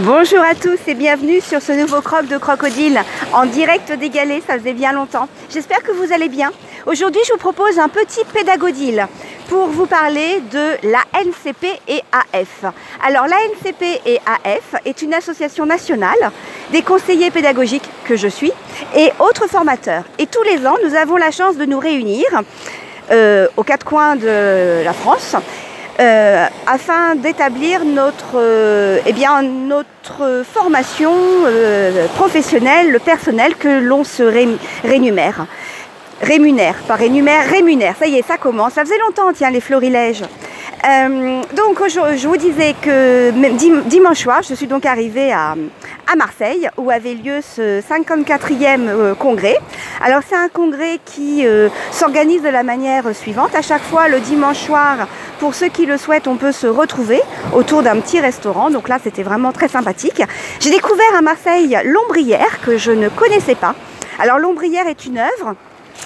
Bonjour à tous et bienvenue sur ce nouveau croc de crocodile en direct des galets, ça faisait bien longtemps. J'espère que vous allez bien. Aujourd'hui, je vous propose un petit pédagodile pour vous parler de la NCP et AF. Alors, la NCP et AF est une association nationale des conseillers pédagogiques que je suis et autres formateurs. Et tous les ans, nous avons la chance de nous réunir euh, aux quatre coins de la France euh, afin d'établir notre, euh, eh bien, notre formation euh, professionnelle, le personnel que l'on se rémunère. Rémunère, pas rémunère, rémunère. Ça y est, ça commence. Ça faisait longtemps, tiens, les florilèges. Euh, donc je vous disais que dimanche soir, je suis donc arrivée à, à Marseille où avait lieu ce 54e euh, congrès. Alors c'est un congrès qui euh, s'organise de la manière suivante. À chaque fois le dimanche soir, pour ceux qui le souhaitent, on peut se retrouver autour d'un petit restaurant. Donc là c'était vraiment très sympathique. J'ai découvert à Marseille l'ombrière que je ne connaissais pas. Alors l'ombrière est une œuvre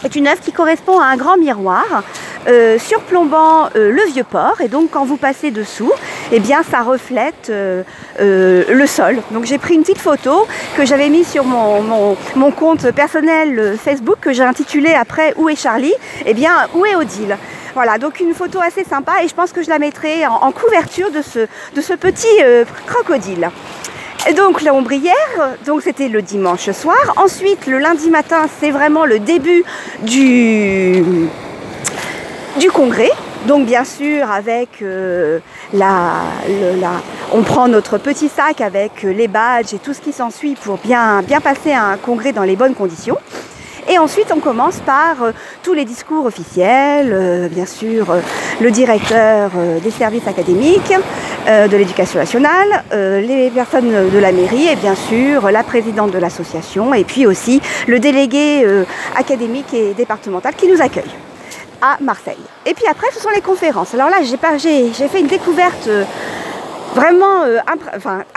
est une œuvre qui correspond à un grand miroir euh, surplombant euh, le vieux port et donc quand vous passez dessous, eh bien ça reflète euh, le sol. Donc j'ai pris une petite photo que j'avais mise sur mon, mon, compte personnel Facebook que j'ai intitulé après Où est Charlie? Eh bien Où est Odile? Voilà, donc une photo assez sympa et je pense que je la mettrai en, couverture de ce, petit crocodile. Et donc l'ombrière, donc c'était le dimanche soir. Ensuite, le lundi matin, c'est vraiment le début du du congrès. Donc bien sûr avec euh, la, on prend notre petit sac avec euh, les badges et tout ce qui s'ensuit pour bien, bien passer un congrès dans les bonnes conditions. Et ensuite, on commence par euh, tous les discours officiels, bien sûr, le directeur des services académiques, de l'éducation nationale, les personnes de la mairie et bien sûr la présidente de l'association et puis aussi le délégué académique et départemental qui nous accueille à Marseille. Et puis après, ce sont les conférences. Alors là, j'ai fait une découverte euh, vraiment euh,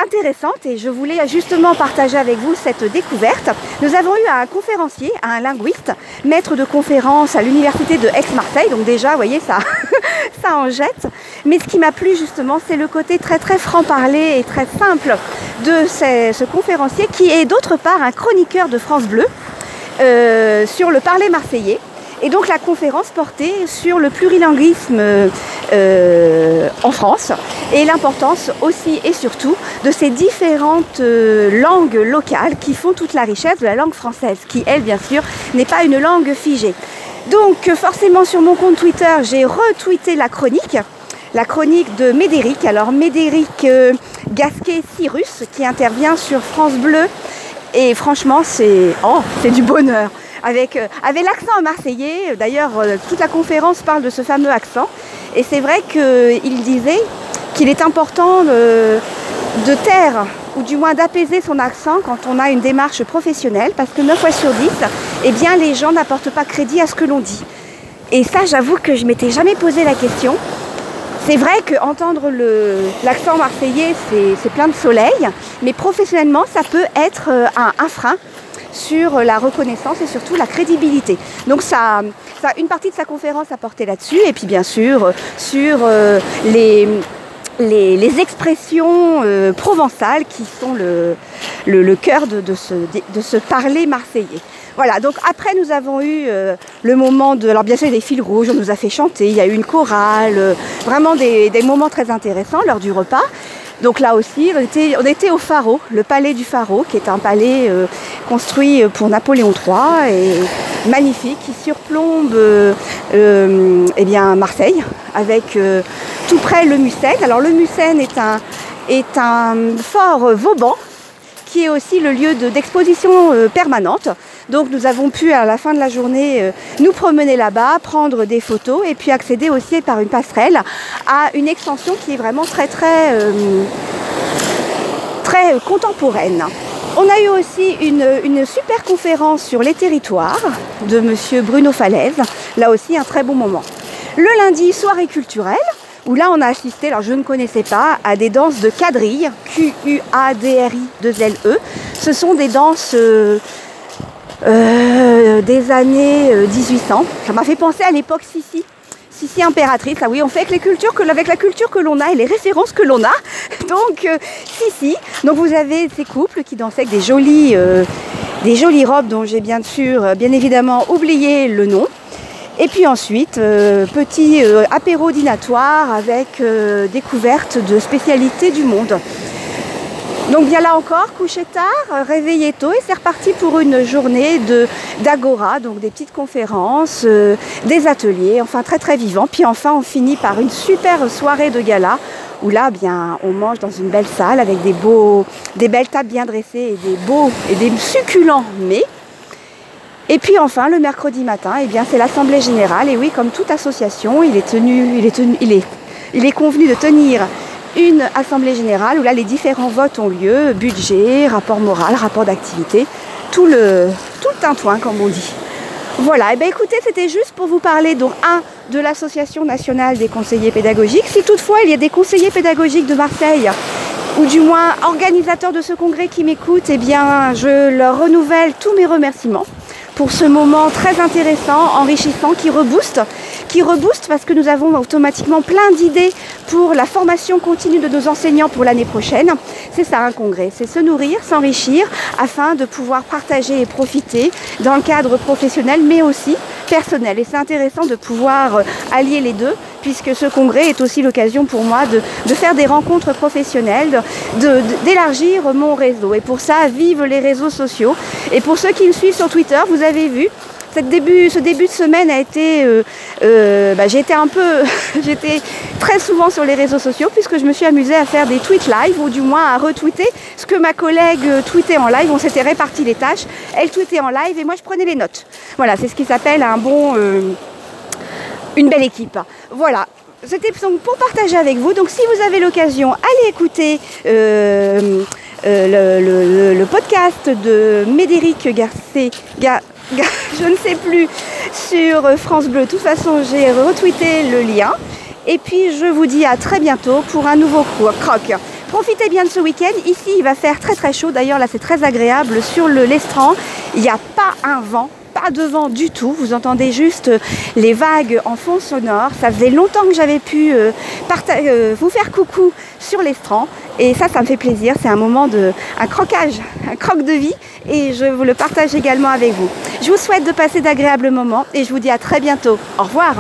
intéressante et je voulais justement partager avec vous cette découverte. Nous avons eu un conférencier, un linguiste, maître de conférence à l'université de Aix-Marseille. Donc déjà, vous voyez, ça, ça en jette. Mais ce qui m'a plu justement, c'est le côté très très franc-parler et très simple de ce, conférencier qui est d'autre part un chroniqueur de France Bleu euh, sur le parler marseillais. Et donc la conférence portait sur le plurilinguisme euh, en France et l'importance aussi et surtout de ces différentes euh, langues locales qui font toute la richesse de la langue française, qui elle bien sûr n'est pas une langue figée. Donc forcément sur mon compte Twitter, j'ai retweeté la chronique la chronique de Médéric. Alors Médéric euh, Gasquet-Cyrus qui intervient sur France Bleu. Et franchement, c'est oh, c'est du bonheur avec, euh, l'accent marseillais. D'ailleurs, euh, toute la conférence parle de ce fameux accent. Et c'est vrai qu'il disait qu'il est important de, taire ou du moins d'apaiser son accent quand on a une démarche professionnelle, parce que 9 fois sur 10, eh bien, les gens n'apportent pas crédit à ce que l'on dit. Et ça, j'avoue que je m'étais jamais posé la question. C'est vrai qu'entendre l'accent marseillais, c'est plein de soleil, mais professionnellement, ça peut être euh, un frein sur la reconnaissance et surtout la crédibilité. Donc ça, une partie de sa conférence a porté là-dessus et puis bien sûr sur euh, les, les, expressions euh, provençales qui sont le, le, cœur de, ce, de ce parler marseillais. Voilà, donc après nous avons eu euh, le moment de... Alors bien sûr des fils rouges, on nous a fait chanter, il y a eu une chorale, vraiment des, moments très intéressants lors du repas. Donc là aussi, on était, au Pharaon, le palais du Pharaon, qui est un palais euh, construit pour Napoléon III et magnifique, qui surplombe euh, euh, eh bien, Marseille, avec tout près le Mucène. Alors le Mucène est un, fort Vauban qui est aussi le lieu d'exposition euh, permanente. Donc nous avons pu à la fin de la journée euh, nous promener là-bas, prendre des photos et puis accéder aussi par une passerelle à une extension qui est vraiment très très euh, très contemporaine. On a eu aussi une, une, super conférence sur les territoires de monsieur Bruno Falaise. Là aussi un très bon moment. Le lundi, soirée culturelle où là on a assisté, alors je ne connaissais pas, à des danses de quadrille, Q-U-A-D-R-I-2-L-E. Ce sont des danses euh, euh, des années 1800. Euh, Ça m'a fait penser à l'époque Sissi. Sissi impératrice, ah oui, on fait avec, la culture que l'on a et les références que l'on a. Donc, euh, Sissi. Donc, vous avez ces couples qui dansaient avec des jolies, des jolies robes dont j'ai bien sûr, bien évidemment, oublié le nom. Et puis ensuite, petit apéro dînatoire avec découverte de spécialités du monde. Donc bien là encore, coucher tard, réveiller tôt et c'est reparti pour une journée de d'agora, donc des petites conférences, euh, des ateliers, enfin très très vivant. Puis enfin on finit par une super soirée de gala où là bien on mange dans une belle salle avec des beaux, des belles tables bien dressées et des beaux et des succulents mets. Et puis enfin le mercredi matin, eh c'est l'assemblée générale et oui comme toute association, il est tenu, il est convenu de tenir une assemblée générale où là les différents votes ont lieu, budget, rapport moral, rapport d'activité, tout le, tout tintouin comme on dit. Voilà, et eh écoutez, c'était juste pour vous parler donc un de l'Association nationale des conseillers pédagogiques. Si toutefois il y a des conseillers pédagogiques de Marseille ou du moins organisateurs de ce congrès qui m'écoutent, eh bien je leur renouvelle tous mes remerciements pour ce moment très intéressant, enrichissant, qui rebooste, qui rebooste parce que nous avons automatiquement plein d'idées pour la formation continue de nos enseignants pour l'année prochaine. C'est ça un congrès, c'est se nourrir, s'enrichir afin de pouvoir partager et profiter dans le cadre professionnel mais aussi personnel. Et c'est intéressant de pouvoir allier les deux puisque ce congrès est aussi l'occasion pour moi de, faire des rencontres professionnelles, d'élargir mon réseau. Et pour ça, vive les réseaux sociaux. Et pour ceux qui me suivent sur Twitter, vous avez vu, ce début de semaine a été. Euh, euh, bah, j'étais un peu. j'étais très souvent sur les réseaux sociaux puisque je me suis amusée à faire des tweets live ou du moins à retweeter ce que ma collègue tweetait en live. On s'était réparti les tâches. Elle tweetait en live et moi je prenais les notes. Voilà, c'est ce qui s'appelle un bon. Euh, une belle équipe. Voilà, c'était pour partager avec vous. Donc si vous avez l'occasion, allez écouter euh, euh, le, podcast de Médéric Garcé, je ne sais plus, sur France Bleu. De toute façon, j'ai retweeté le lien. Et puis je vous dis à très bientôt pour un nouveau croc. Profitez bien de ce week-end. Ici, il va faire très très chaud. D'ailleurs, là, c'est très agréable sur le l'estran. Il n'y a pas un vent pas de vent du tout, vous entendez juste euh, les vagues en fond sonore. Ça faisait longtemps que j'avais pu euh, euh, vous faire coucou sur l'estran et ça, ça me fait plaisir. C'est un moment de, un croquage, un croque de vie et je vous le partage également avec vous. Je vous souhaite de passer d'agréables moments et je vous dis à très bientôt. Au revoir.